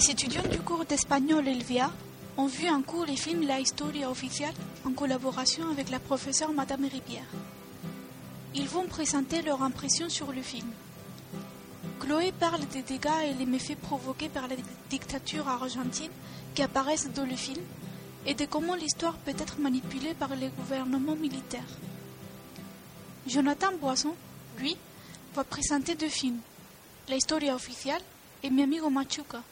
Les étudiants du cours d'espagnol Elvia ont vu en cours les films La Historia Oficial en collaboration avec la professeure Madame Rivière. Ils vont présenter leur impression sur le film. Chloé parle des dégâts et les méfaits provoqués par la dictature argentine qui apparaissent dans le film et de comment l'histoire peut être manipulée par les gouvernements militaires. Jonathan Boisson, lui, va présenter deux films, La Historia Oficial et Mi Amigo Machuca.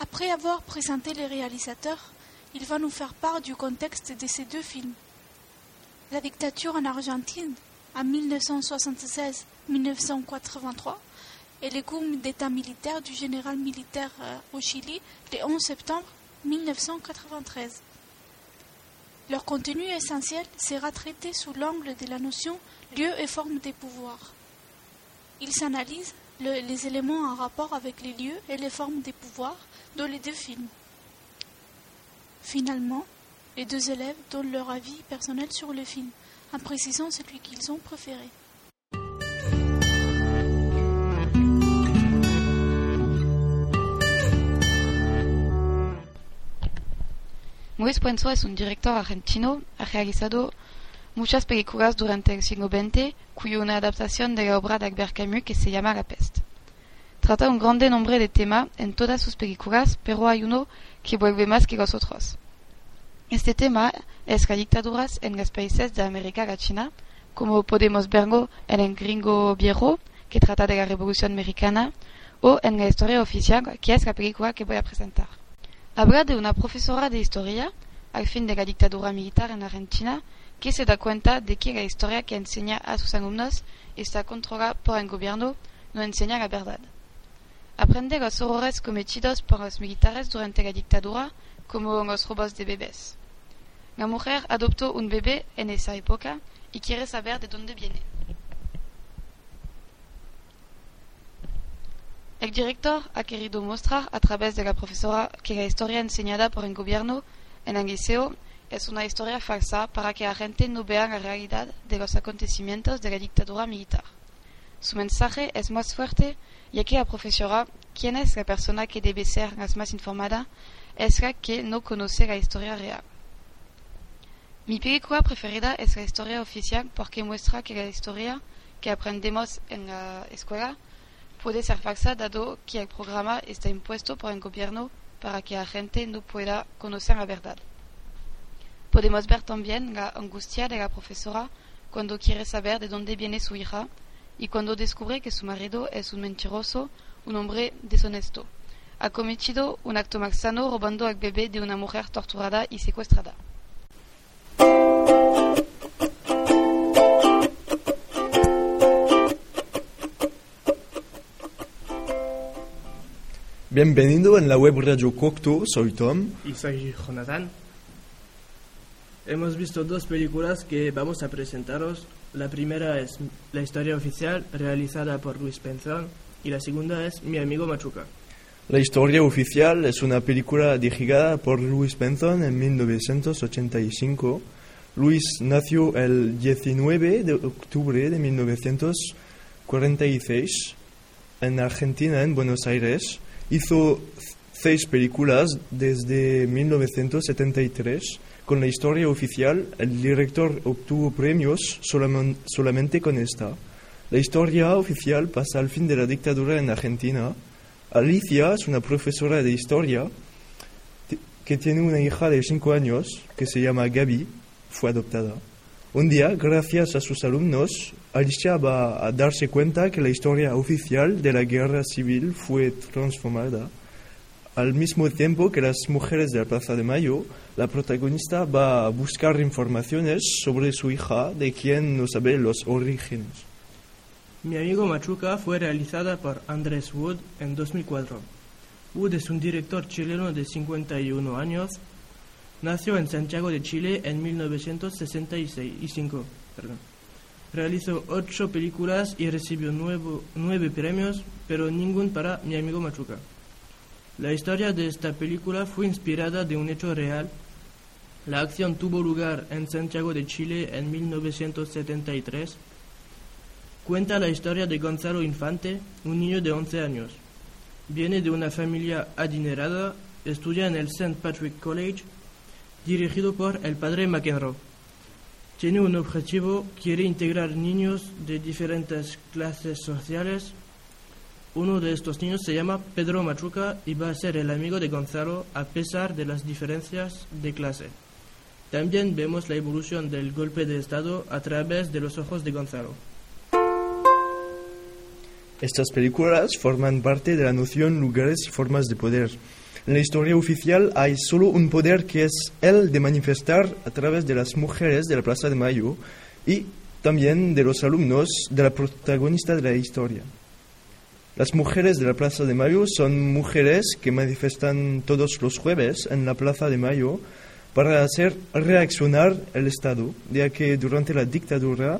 Après avoir présenté les réalisateurs, il va nous faire part du contexte de ces deux films. La dictature en Argentine en 1976-1983 et les coups d'État militaire du général militaire euh, au Chili le 11 septembre 1993. Leur contenu essentiel sera traité sous l'angle de la notion lieu et forme des pouvoirs. Ils les éléments en rapport avec les lieux et les formes des pouvoirs dans les deux films. Finalement, les deux élèves donnent leur avis personnel sur le film, en précisant celui qu'ils ont préféré. Puenzo es un director argentino, ha muchas películas durante el siglo XX, cuyo una adaptación de la obra de Albert Camus que se llama La peste. Trata un grande nombre de tema en todas sus películas, pero hay uno que vuelve más que los otros. Este tema es la dictaduras en los países de América Latina, como podemos verlo en El Gringo Viejo, que trata de la Revolución Americana, o en La Historia Oficial, que es la película que voy a presentar. Habla de una profesora de historia, al fin de la dictadura militar en Argentina, que se da cuenta de que la historia que enseña a sus alumnos está controlada por el gobierno, no enseña la verdad. Aprende los horrores cometidos por los militares durante la dictadura, como los robos de bebés. La mujer adoptó un bebé en esa época y quiere saber de dónde viene. El director ha querido mostrar a través de la profesora que la historia enseñada por el gobierno en el es una historia falsa para que la gente no vea la realidad de los acontecimientos de la dictadura militar. Su mensaje es más fuerte ya que la profesora, quien es la persona que debe ser la más informada, es la que no conoce la historia real. Mi película preferida es la historia oficial porque muestra que la historia que aprendemos en la escuela puede ser falsa dado que el programa está impuesto por el gobierno para que la gente no pueda conocer la verdad. Podemos ver también la angustia de la profesora cuando quiere saber de dónde viene su hija y cuando descubre que su marido es un mentiroso, un hombre deshonesto. Ha cometido un acto malsano robando al bebé de una mujer torturada y secuestrada. Bienvenido en la web Radio Cocteau, soy Tom. Y soy Jonathan. Hemos visto dos películas que vamos a presentaros. La primera es La historia oficial, realizada por Luis Penzón, y la segunda es Mi amigo Machuca. La historia oficial es una película dirigida por Luis Penzón en 1985. Luis nació el 19 de octubre de 1946 en Argentina, en Buenos Aires Hizo seis películas desde 1973. Con la historia oficial, el director obtuvo premios solamente con esta. La historia oficial pasa al fin de la dictadura en Argentina. Alicia es una profesora de historia que tiene una hija de cinco años que se llama Gaby, fue adoptada. Un día, gracias a sus alumnos, Alicia va a darse cuenta que la historia oficial de la guerra civil fue transformada. Al mismo tiempo que las mujeres de la Plaza de Mayo, la protagonista va a buscar informaciones sobre su hija, de quien no sabe los orígenes. Mi amigo Machuca fue realizada por Andrés Wood en 2004. Wood es un director chileno de 51 años Nació en Santiago de Chile en 1965. Realizó ocho películas y recibió nueve premios, pero ningún para Mi amigo Machuca. La historia de esta película fue inspirada de un hecho real. La acción tuvo lugar en Santiago de Chile en 1973. Cuenta la historia de Gonzalo Infante, un niño de 11 años. Viene de una familia adinerada, estudia en el St. Patrick College, dirigido por el padre McEnroe. Tiene un objetivo, quiere integrar niños de diferentes clases sociales. Uno de estos niños se llama Pedro Machuca y va a ser el amigo de Gonzalo a pesar de las diferencias de clase. También vemos la evolución del golpe de Estado a través de los ojos de Gonzalo. Estas películas forman parte de la noción lugares y formas de poder. En la historia oficial hay solo un poder que es el de manifestar a través de las mujeres de la Plaza de Mayo y también de los alumnos de la protagonista de la historia. Las mujeres de la Plaza de Mayo son mujeres que manifestan todos los jueves en la Plaza de Mayo para hacer reaccionar el Estado, ya que durante la dictadura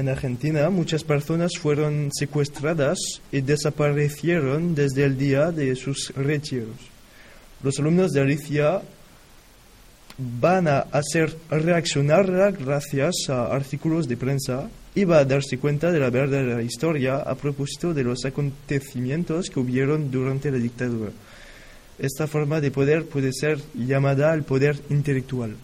en Argentina muchas personas fueron secuestradas y desaparecieron desde el día de sus retiros. Los alumnos de Alicia van a hacer reaccionar gracias a artículos de prensa y va a darse cuenta de la verdadera historia a propósito de los acontecimientos que hubieron durante la dictadura. Esta forma de poder puede ser llamada el poder intelectual.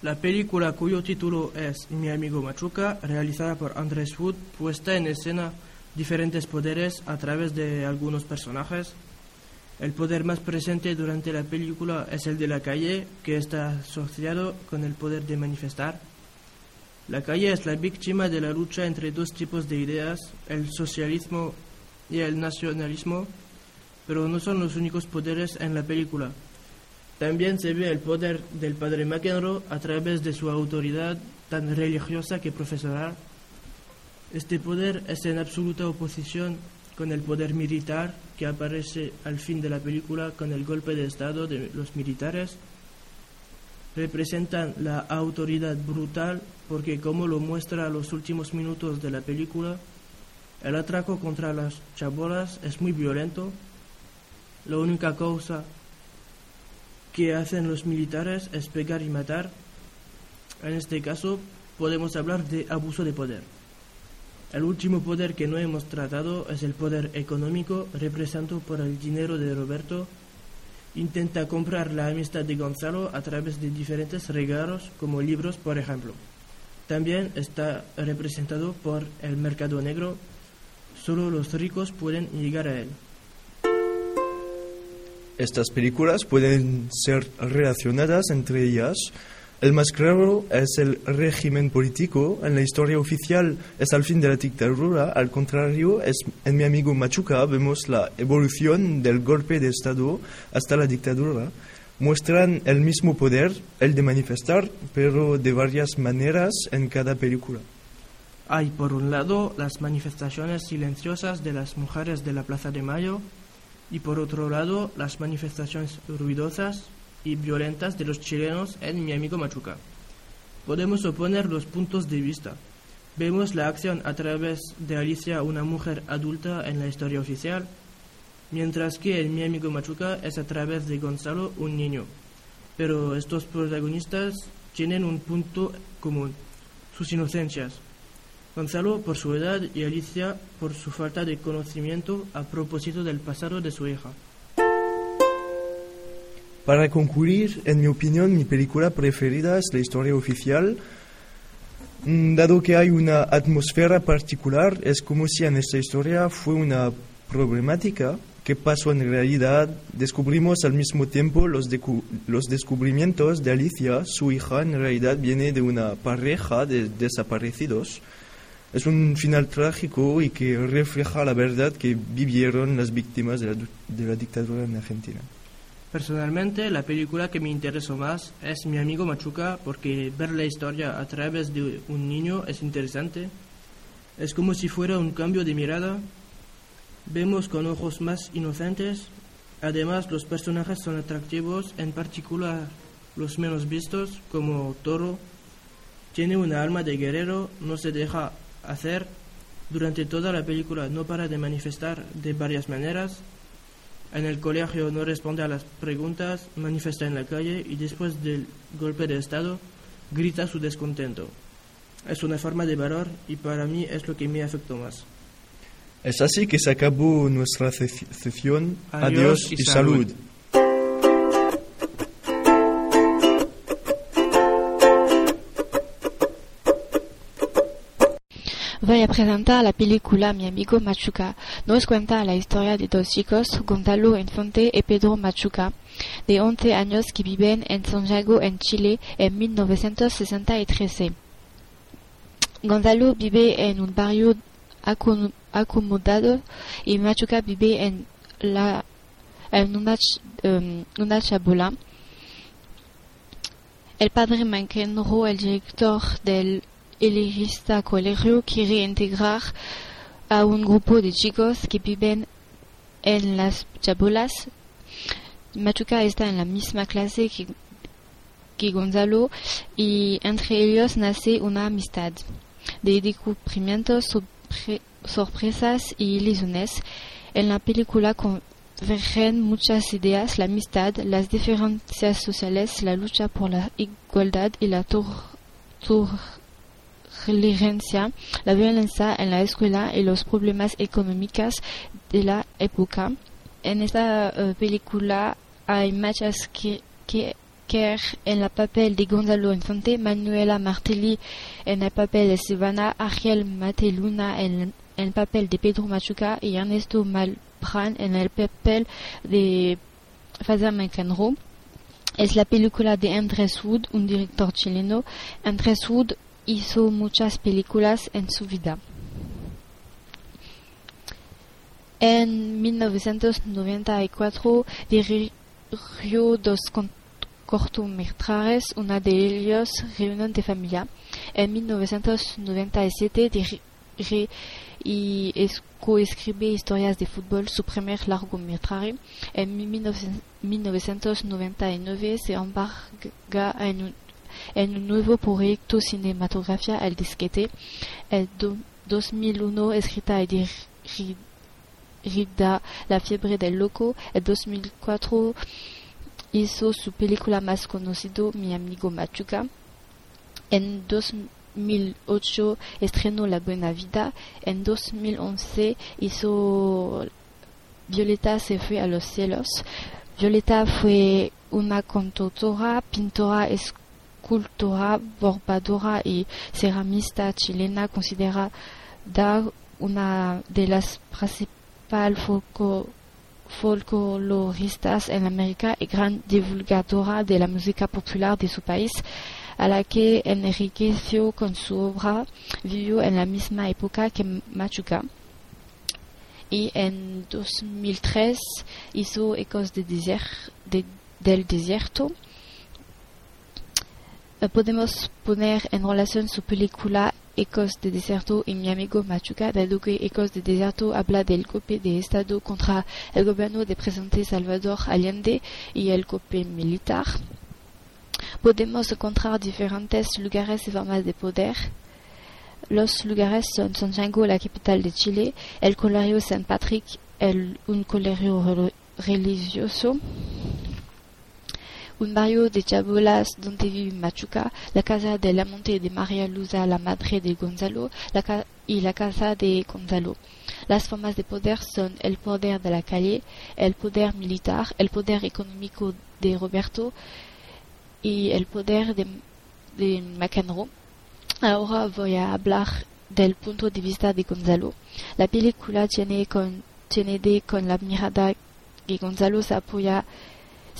La película cuyo título es Mi amigo Machuca, realizada por Andrés Wood, puesta en escena diferentes poderes a través de algunos personajes. El poder más presente durante la película es el de la calle, que está asociado con el poder de manifestar. La calle es la víctima de la lucha entre dos tipos de ideas, el socialismo y el nacionalismo, pero no son los únicos poderes en la película. También se ve el poder del padre McEnroe a través de su autoridad tan religiosa que profesora. Este poder es en absoluta oposición con el poder militar que aparece al fin de la película con el golpe de Estado de los militares. Representan la autoridad brutal porque como lo muestra los últimos minutos de la película, el atraco contra las chabolas es muy violento. La única causa que hacen los militares es pegar y matar. En este caso podemos hablar de abuso de poder. El último poder que no hemos tratado es el poder económico, representado por el dinero de Roberto. Intenta comprar la amistad de Gonzalo a través de diferentes regalos, como libros, por ejemplo. También está representado por el mercado negro. Solo los ricos pueden llegar a él. Estas películas pueden ser relacionadas entre ellas. El más claro es el régimen político. En la historia oficial es al fin de la dictadura. Al contrario, en mi amigo Machuca vemos la evolución del golpe de Estado hasta la dictadura. Muestran el mismo poder, el de manifestar, pero de varias maneras en cada película. Hay, por un lado, las manifestaciones silenciosas de las mujeres de la Plaza de Mayo, y por otro lado las manifestaciones ruidosas y violentas de los chilenos en mi amigo Machuca. Podemos oponer los puntos de vista. Vemos la acción a través de Alicia, una mujer adulta en la historia oficial, mientras que en mi amigo Machuca es a través de Gonzalo, un niño. Pero estos protagonistas tienen un punto común, sus inocencias. Gonzalo por su edad y Alicia por su falta de conocimiento a propósito del pasado de su hija. Para concluir, en mi opinión, mi película preferida es la historia oficial. Mm, Dado que hay una atmósfera particular, es como si en esta historia fue una problemática que pasó en realidad. Descubrimos al mismo tiempo los, los descubrimientos de Alicia. Su hija en realidad viene de una pareja de desaparecidos es un final trágico y que refleja la verdad que vivieron las víctimas de la, de la, dictadura en Argentina. Personalmente, la película que me interesó más es Mi amigo Machuca, porque ver la historia a través de un niño es interesante. Es como si fuera un cambio de mirada. Vemos con ojos más inocentes. Además, los personajes son atractivos, en particular los menos vistos, como Toro. Tiene una alma de guerrero, no se deja hacer durante toda la película no para de manifestar de varias maneras. En el colegio no responde a las preguntas, manifiesta en la calle y después del golpe de Estado grita su descontento. Es una forma de valor y para mí es lo que me afectó más. Es así que se acabó nuestra sesión. Adiós Adiós, y y salud. Voy a presentar la película Mi amigo Machuca. Nos cuenta la historia de dos chicos, Gonzalo Infante y Pedro Machuca, de 11 años que viven en Santiago, en Chile, en 1963. Gonzalo vive en un barrio acom- acomodado y Machuca vive en, la, una, una chabola. El padre McEnroe, el director del elitista colegio, quiere integrar a un grupo de chicos que viven en las chabolas. Machuca está en la misma clase que, que Gonzalo y entre ellos nace una amistad de descubrimientos, sorpre- sorpresas y ilusiones. En la película convergen muchas ideas, la amistad, las diferencias sociales, la lucha por la igualdad y la tor- tolerancia, la violencia en la escuela y los problemas económicos de la época. En esta eh, película hay muchas que, que en el papel de Gonzalo Infante, Manuela Martelli en el papel de Silvana, Ariel Mateluna en, el papel de Pedro Machuca y Ernesto Malbran en el papel de Faza McEnroe. Es la película de Andrés Wood, un director chileno. Andrés Wood hizo muchas películas en su vida. En 1994 dirigió dos cortometrajes, una de ellos Reunión de Familia. En 1997 dirige y es- coescribe historias de fútbol, su primer largometraje. En 19- 1999 se embarca en un, en un nuevo proyecto cinematográfico, El Disquete. Do- 2001 escrita y dirigida La fiebre del loco. En 2004 hizo su película más conocida, Mi amigo Machuca. En 2008 estrenó La Buena Vida. En 2011 hizo Violeta se fue a los cielos. Violeta fue una cantautora, pintora, escultora, bordadora y ceramista chilena considerada una de las principales folcloristas en América y gran divulgadora de la música popular de su país, a la que enriqueció con su obra, vivió en la misma época que Machuca. Y en 2003 hizo Ecos de de- del Desierto. Eh, Podemos poner en relación su película Ecos de Desierto y mi amigo Machuca, dado que Ecos de Desierto habla del golpe de Estado contra el gobierno de presidente Salvador Allende y el golpe militar. Podemos encontrar diferentes lugares y formas de poder. Los lugares son Santiago, la capital de Chile, el colegio San Patrick, el- un colegio religioso, un barrio de chabolas donde vive Machuca, la casa del amante de María Luza, la madre de Gonzalo, la y la casa de Gonzalo. Las formas de poder son el poder de la calle, el poder militar, el poder económico de Roberto y el poder de, de McEnroe. Ahora voy a hablar del punto de vista de Gonzalo. La película tiene, con, tiene de con la mirada que Gonzalo se apoya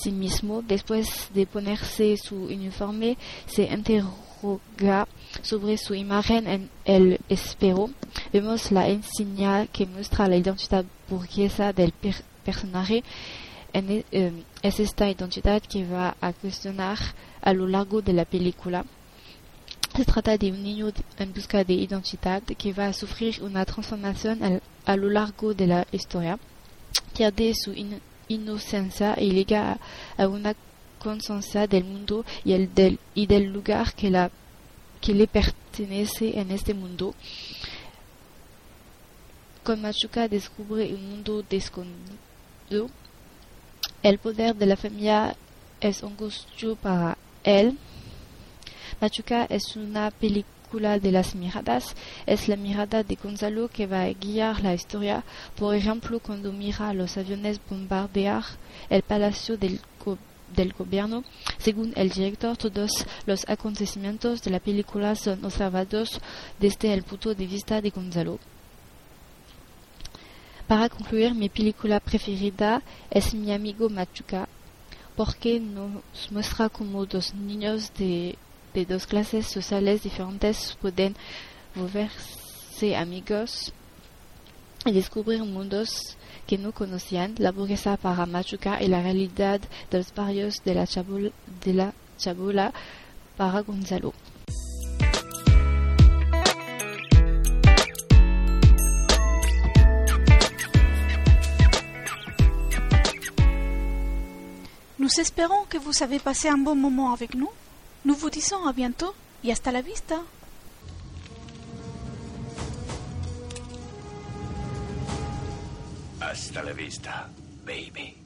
sí mismo. Después de ponerse su uniforme, se interroga sobre su imagen en el espejo. Vemos la insignia que muestra la identidad burguesa del per- personaje. En e- eh, es esta identidad que va a cuestionar a lo largo de la película. Se trata de un niño en busca de identidad que va a sufrir una transformación al- a lo largo de la historia. Pierde su in- inocencia y llega a, a una conciencia del mundo y, el del, y del lugar que, la, que le pertenece en este mundo. Con Machuca descubre un mundo desconocido. El poder de la familia es angustio para él. Machuca es una película película de las miradas es la mirada de Gonzalo que va a guiar la historia, por ejemplo cuando mira a los aviones bombardear el palacio del, del gobierno. Según el director, todos los acontecimientos de la película son observados desde el punto de vista de Gonzalo. Para concluir, mi película preferida es Mi amigo Machuca, porque nos muestra cómo dos niños de, de dos clases sociales diferentes pueden volverse amigos y descubrir mundos que no conocían, la burguesa para Machuca y la realidad de los barrios de la chabola, de para Gonzalo. Nous espérons que vous avez passé un bon moment avec nous. Nous vous disons à bientôt y hasta la vista. Hasta la vista, baby.